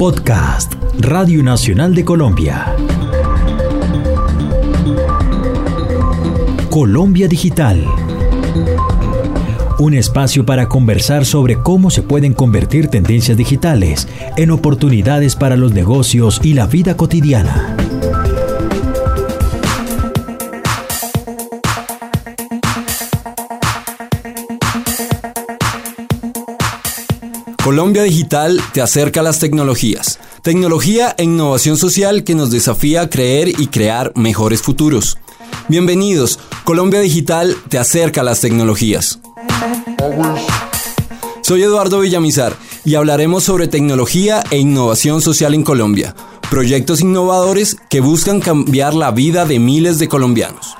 Podcast Radio Nacional de Colombia. Colombia Digital. Un espacio para conversar sobre cómo se pueden convertir tendencias digitales en oportunidades para los negocios y la vida cotidiana. Colombia Digital te acerca a las tecnologías. Tecnología e innovación social que nos desafía a creer y crear mejores futuros. Bienvenidos, Colombia Digital te acerca a las tecnologías. Soy Eduardo Villamizar y hablaremos sobre tecnología e innovación social en Colombia, proyectos innovadores que buscan cambiar la vida de miles de colombianos.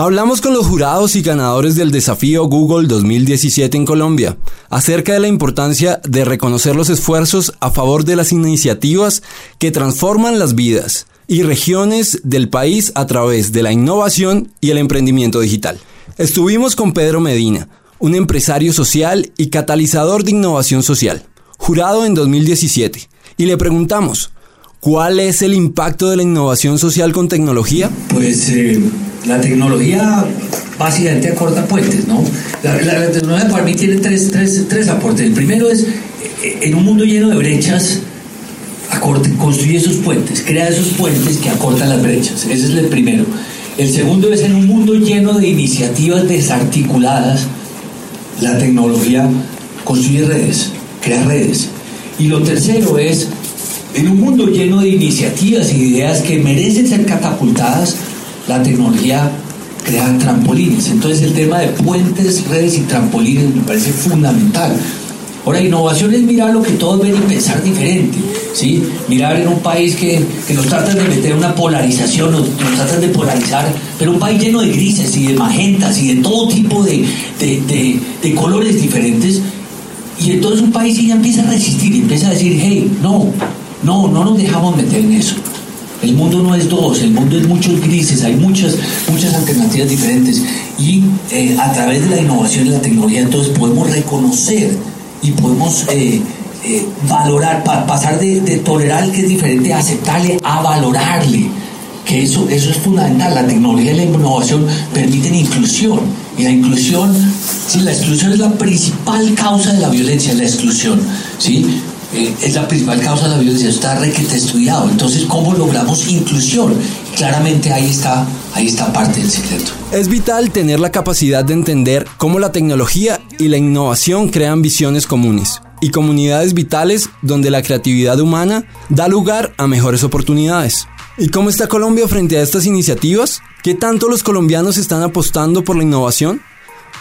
Hablamos con los jurados y ganadores del desafío Google 2017 en Colombia acerca de la importancia de reconocer los esfuerzos a favor de las iniciativas que transforman las vidas y regiones del país a través de la innovación y el emprendimiento digital. Estuvimos con Pedro Medina, un empresario social y catalizador de innovación social, jurado en 2017, y le preguntamos, ¿cuál es el impacto de la innovación social con tecnología? Pues eh, la tecnología básicamente acorta puentes, ¿no? La, tecnología para mí tiene tres, tres, tres, aportes. El primero es, eh, en un mundo lleno de brechas, acorte, construye esos puentes, crea esos puentes que acortan las brechas. Ese es el primero. El segundo es, en un mundo lleno de iniciativas desarticuladas, la tecnología construye redes, crea redes. Y lo tercero es, en un mundo lleno de iniciativas y ideas que merecen ser catapultadas, la tecnología crea trampolines. Entonces el tema de puentes, redes y trampolines me parece fundamental. Ahora, innovación es mirar lo que todos ven y pensar diferente, ¿sí? Mirar en un país que, que nos tratan de meter una polarización, nos, tratan de polarizar, pero un país lleno de grises y de magentas y de todo tipo de, de, de, colores diferentes, y entonces un país ya empieza a resistir, empieza a decir, hey, no, no, no nos dejamos meter en eso. El mundo no es dos, el mundo es muchos grises, hay muchas, muchas alternativas diferentes y eh, a través de la innovación y la tecnología entonces podemos reconocer y podemos eh, eh, valorar, pasar de, tolerar el que es diferente a aceptarle a valorarle, que eso, eso es fundamental, la tecnología y la innovación permiten inclusión y la inclusión, sí, la exclusión es la principal causa de la violencia, la exclusión, ¿sí? Eh, es la principal causa de la violencia, está requete estudiado. Entonces, ¿cómo logramos inclusión? Claramente ahí está, ahí está parte del secreto. Es vital tener la capacidad de entender cómo la tecnología y la innovación crean visiones comunes y comunidades vitales donde la creatividad humana da lugar a mejores oportunidades. ¿Y cómo está Colombia frente a estas iniciativas? ¿Qué tanto los colombianos están apostando por la innovación?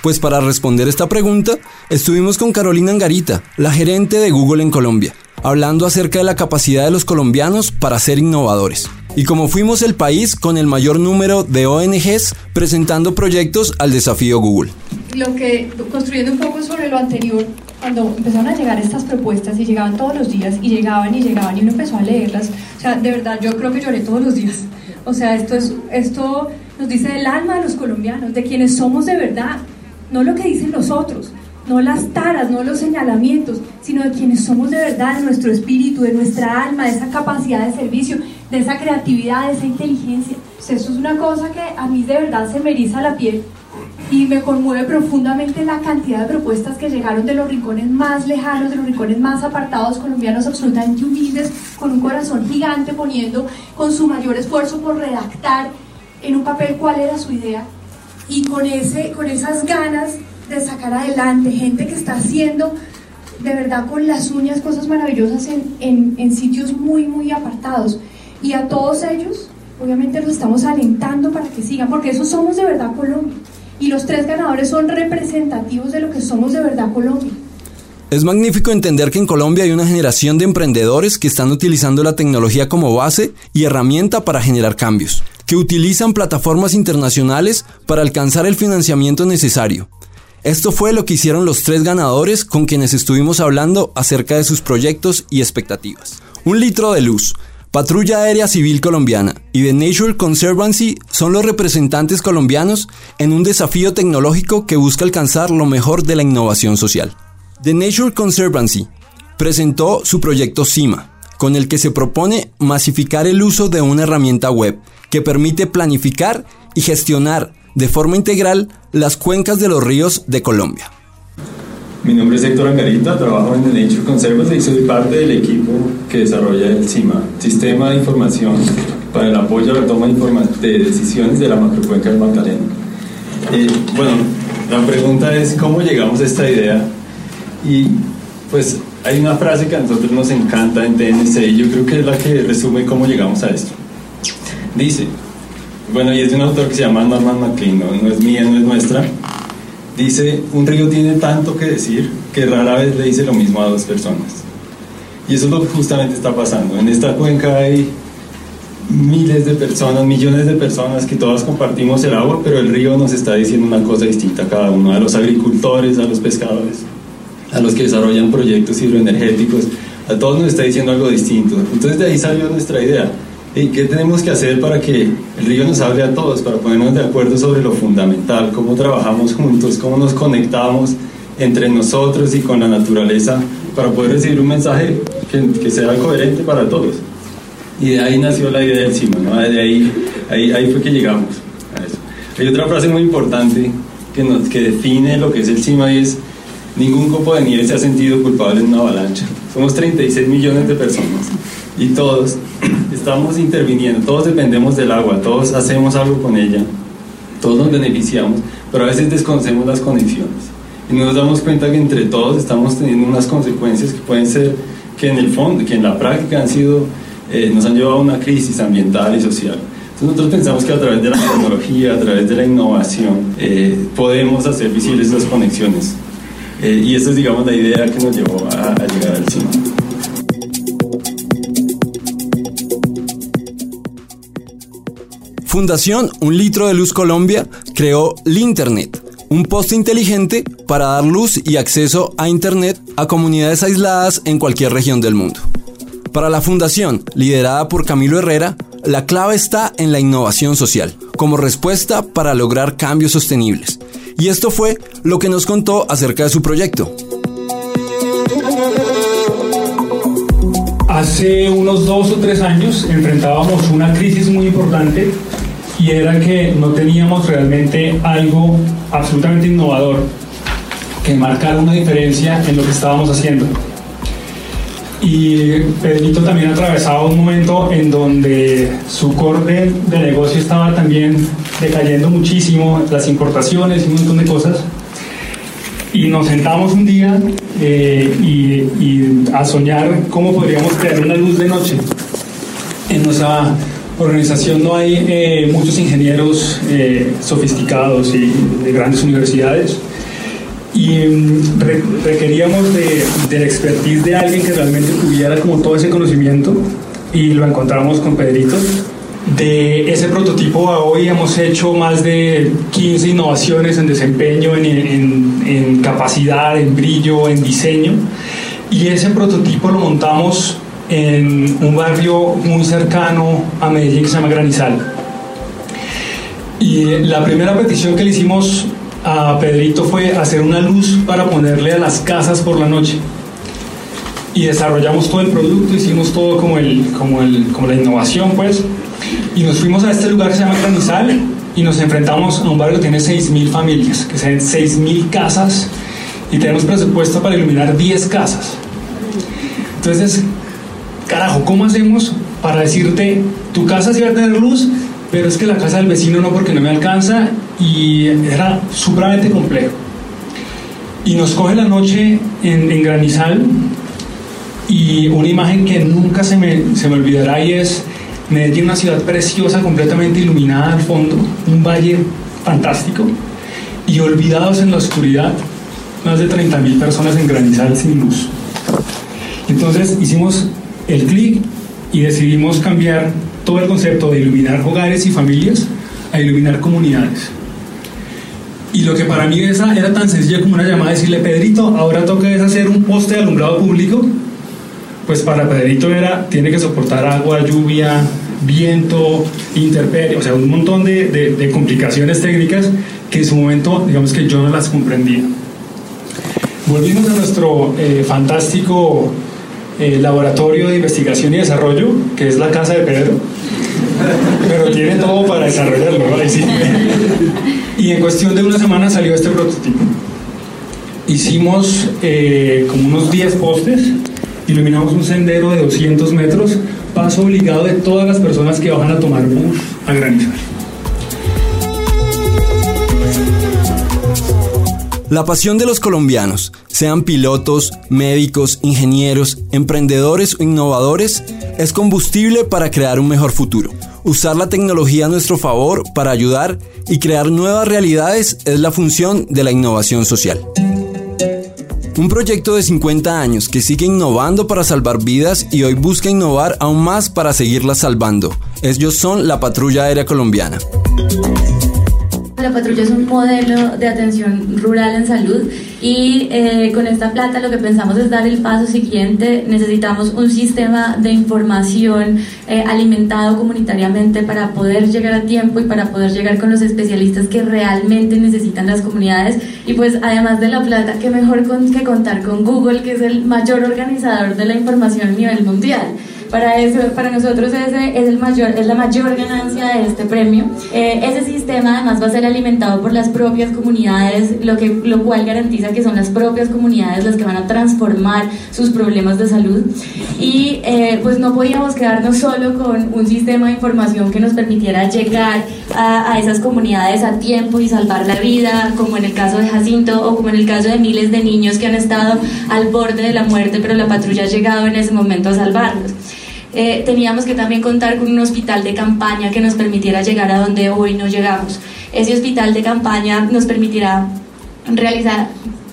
Pues para responder esta pregunta, estuvimos con Carolina Angarita, la gerente de Google en Colombia, hablando acerca de la capacidad de los colombianos para ser innovadores. Y como fuimos el país con el mayor número de ONGs presentando proyectos al desafío Google. Lo que, construyendo un poco sobre lo anterior, cuando empezaron a llegar estas propuestas y llegaban todos los días y llegaban y llegaban y uno empezó a leerlas, o sea, de verdad yo creo que lloré todos los días. O sea, esto, es, esto nos dice del alma de los colombianos, de quienes somos de verdad no lo que dicen los otros, no las taras, no los señalamientos, sino de quienes somos de verdad, de nuestro espíritu, de nuestra alma, de esa capacidad de servicio, de esa creatividad, de esa inteligencia. eso es una cosa que a mí de verdad se me eriza la piel y me conmueve profundamente la cantidad de propuestas que llegaron de los rincones más lejanos, de los rincones más apartados, colombianos absolutamente humildes, con un corazón gigante, poniendo con su mayor esfuerzo por redactar en un papel cuál era su idea y con, ese, con esas ganas de sacar adelante, gente que está haciendo de verdad con las uñas cosas maravillosas en, en, sitios muy, muy apartados. Y a todos ellos, obviamente los estamos alentando para que sigan, porque eso somos de verdad Colombia. Y los tres ganadores son representativos de lo que somos de verdad Colombia. Es magnífico entender que en Colombia hay una generación de emprendedores que están utilizando la tecnología como base y herramienta para generar cambios que utilizan plataformas internacionales para alcanzar el financiamiento necesario. Esto fue lo que hicieron los tres ganadores con quienes estuvimos hablando acerca de sus proyectos y expectativas. Un litro de luz, Patrulla Aérea Civil Colombiana y The Nature Conservancy son los representantes colombianos en un desafío tecnológico que busca alcanzar lo mejor de la innovación social. The Nature Conservancy presentó su proyecto CIMA, con el que se propone masificar el uso de una herramienta web que permite planificar y gestionar de forma integral las cuencas de los ríos de Colombia. Mi nombre es Héctor Angarita, trabajo en Nature Conservancy y soy parte del equipo que desarrolla el CIMA, Sistema de Información para el apoyo a la toma de decisiones de la macrocuenca del Magdalena. Eh, bueno, la pregunta es cómo llegamos a esta idea y pues hay una frase que a nosotros nos encanta en TNC y yo creo que es la que resume cómo llegamos a esto. Dice, bueno, y es de un autor que se llama Norman MacLean, no, es mía, no es nuestra. Dice, un río tiene tanto que decir que rara vez le dice lo mismo a dos personas. Y eso es lo que justamente está pasando. En esta cuenca hay miles de personas, millones de personas que todas compartimos el agua, pero el río nos está diciendo una cosa distinta a cada uno, a los agricultores, a los pescadores, a los que desarrollan proyectos hidroenergéticos, a todos nos está diciendo algo distinto. Entonces de ahí salió nuestra idea. ¿Y qué tenemos que hacer para que el río nos hable a todos, para ponernos de acuerdo sobre lo fundamental, cómo trabajamos juntos, cómo nos conectamos entre nosotros y con la naturaleza para poder recibir un mensaje que, que sea coherente para todos? Y de ahí nació la idea del CIMA, ¿no? De ahí, ahí, ahí fue que llegamos a eso. Hay otra frase muy importante que, nos, que define lo que es el CIMA y es ningún copo de nieve se ha sentido culpable en una avalancha. Somos 36 millones de personas y todos estamos interviniendo, todos dependemos del agua, todos hacemos algo con ella, todos nos beneficiamos, pero a veces desconocemos las conexiones y no nos damos cuenta que entre todos estamos teniendo unas consecuencias que pueden ser que en el fondo, que en la práctica han sido eh, nos han llevado a una crisis ambiental y social. Entonces nosotros pensamos que a través de la tecnología, a través de la innovación, eh, podemos hacer visibles esas conexiones. Eh, y esa es, digamos, la idea que nos llevó a, a llegar al cine. Fundación Un Litro de Luz Colombia creó Linternet, un poste inteligente para dar luz y acceso a Internet a comunidades aisladas en cualquier región del mundo. Para la fundación, liderada por Camilo Herrera, la clave está en la innovación social, como respuesta para lograr cambios sostenibles. Y esto fue lo que nos contó acerca de su proyecto. Hace unos dos o tres años enfrentábamos una crisis muy importante y era que no teníamos realmente algo absolutamente innovador que marcara una diferencia en lo que estábamos haciendo. Y Pedrito también atravesaba un momento en donde su core de negocio estaba también decayendo muchísimo, las importaciones y un montón de cosas. Y nos sentamos un día eh, y, a soñar cómo podríamos crear una luz de noche. En nuestra organización no hay eh, muchos ingenieros eh, sofisticados y de grandes universidades y mm, requeríamos de, de, la expertise de alguien que realmente tuviera como todo ese conocimiento y lo encontramos con Pedrito. De ese prototipo a hoy hemos hecho más de 15 innovaciones en desempeño, en, en, en capacidad, en brillo, en diseño. Y ese prototipo lo montamos en un barrio muy cercano a Medellín que se llama Granizal. Y la primera petición que le hicimos a Pedrito fue hacer una luz para ponerle a las casas por la noche. Y desarrollamos todo el producto, hicimos todo como, el, como, el, como la innovación, pues. Y nos fuimos a este lugar que se llama Granizal y nos enfrentamos a un barrio que tiene 6.000 familias, que sean 6.000 casas y tenemos presupuesto para iluminar 10 casas. Entonces, carajo, ¿cómo hacemos para decirte, tu casa sí va a tener luz, pero es que la casa del vecino no porque no me alcanza y era supremamente complejo. Y nos coge la noche en, Granizal y una imagen que nunca se me, se me olvidará y es Medellín, una ciudad preciosa, completamente iluminada al fondo, un valle fantástico y olvidados en la oscuridad, más de 30.000 personas en Granizal sin luz. Entonces hicimos el clic y decidimos cambiar todo el concepto de iluminar hogares y familias a iluminar comunidades. Y lo que para mí esa era tan sencillo como una llamada decirle, Pedrito, ahora toca hacer un poste de alumbrado público. Pues para Pedrito era, tiene que soportar agua, lluvia, viento, interperie, o sea, un montón de, de, complicaciones técnicas que en su momento, digamos que yo no las comprendía. Volvimos a nuestro eh, fantástico eh, laboratorio de investigación y desarrollo, que es la casa de Pedro, pero tiene todo para desarrollarlo. Y en cuestión de una semana salió este prototipo. Hicimos eh, como unos 10 postes, iluminamos un sendero de 200 metros, paso obligado de todas las personas que bajan a tomar bus a granizar. La pasión de los colombianos, sean pilotos, médicos, ingenieros, emprendedores o innovadores, es combustible para crear un mejor futuro. Usar la tecnología a nuestro favor para ayudar y crear nuevas realidades es la función de la innovación social. Un proyecto de 50 años que sigue innovando para salvar vidas y hoy busca innovar aún más para seguirlas salvando. Ellos son la Patrulla Aérea Colombiana. La patrulla es un modelo de atención rural en salud y eh, con esta plata lo que pensamos es dar el paso siguiente. Necesitamos un sistema de información eh, alimentado comunitariamente para poder llegar a tiempo y para poder llegar con los especialistas que realmente necesitan las comunidades. Y pues además de la plata, qué mejor que contar con Google, que es el mayor organizador de la información a nivel mundial. Para, eso, para nosotros ese es, el mayor, es la mayor ganancia de este premio. Eh, ese sistema además va a ser alimentado por las propias comunidades, lo, que, lo cual garantiza que son las propias comunidades las que van a transformar sus problemas de salud. Y eh, pues no podíamos quedarnos solo con un sistema de información que nos permitiera llegar a, a esas comunidades a tiempo y salvar la vida, como en el caso de Jacinto o como en el caso de miles de niños que han estado al borde de la muerte, pero la patrulla ha llegado en ese momento a salvarlos. Eh, teníamos que también contar con un hospital de campaña que nos permitiera llegar a donde hoy no llegamos. Ese hospital de campaña nos permitirá realizar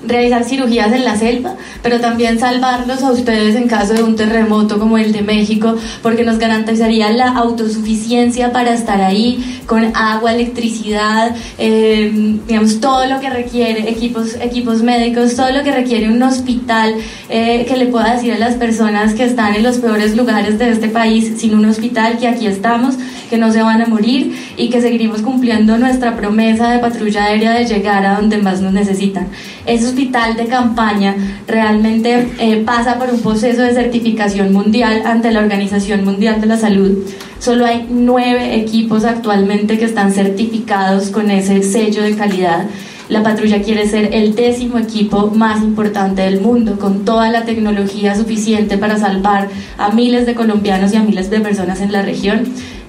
realizar cirugías en la selva, pero también salvarlos a ustedes en caso de un terremoto como el de México, porque nos garantizaría la autosuficiencia para estar ahí con agua, electricidad, eh, digamos, todo lo que requiere, equipos, equipos médicos, todo lo que requiere un hospital eh, que le pueda decir a las personas que están en los peores lugares de este país, sin un hospital, que aquí estamos, que no se van a morir y que seguiremos cumpliendo nuestra promesa de patrulla aérea de llegar a donde más nos necesitan. Ese hospital de campaña realmente eh, pasa por un proceso de certificación mundial ante la Organización Mundial de la Salud. Solo hay nueve equipos actualmente que están certificados con ese sello de calidad. La patrulla quiere ser el décimo equipo más importante del mundo, con toda la tecnología suficiente para salvar a miles de colombianos y a miles de personas en la región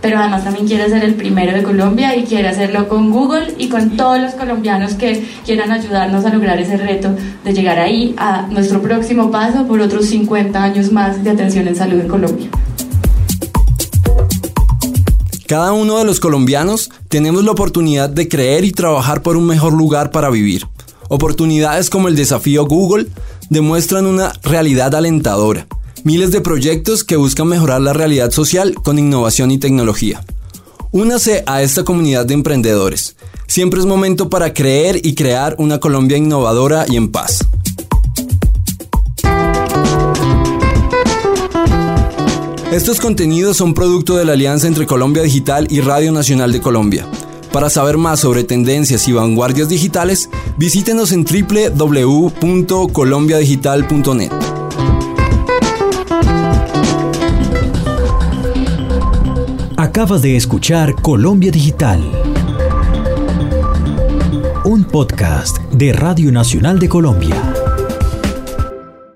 pero además también quiere ser el primero de Colombia y quiere hacerlo con Google y con todos los colombianos que quieran ayudarnos a lograr ese reto de llegar ahí a nuestro próximo paso por otros 50 años más de atención en salud en Colombia. Cada uno de los colombianos tenemos la oportunidad de creer y trabajar por un mejor lugar para vivir. Oportunidades como el desafío Google demuestran una realidad alentadora miles de proyectos que buscan mejorar la realidad social con innovación y tecnología. Únase a esta comunidad de emprendedores. Siempre es momento para creer y crear una Colombia innovadora y en paz. Estos contenidos son producto de la alianza entre Colombia Digital y Radio Nacional de Colombia. Para saber más sobre tendencias y vanguardias digitales, visítenos en www.colombiadigital.net. Acabas de escuchar Colombia Digital, un podcast de Radio Nacional de Colombia.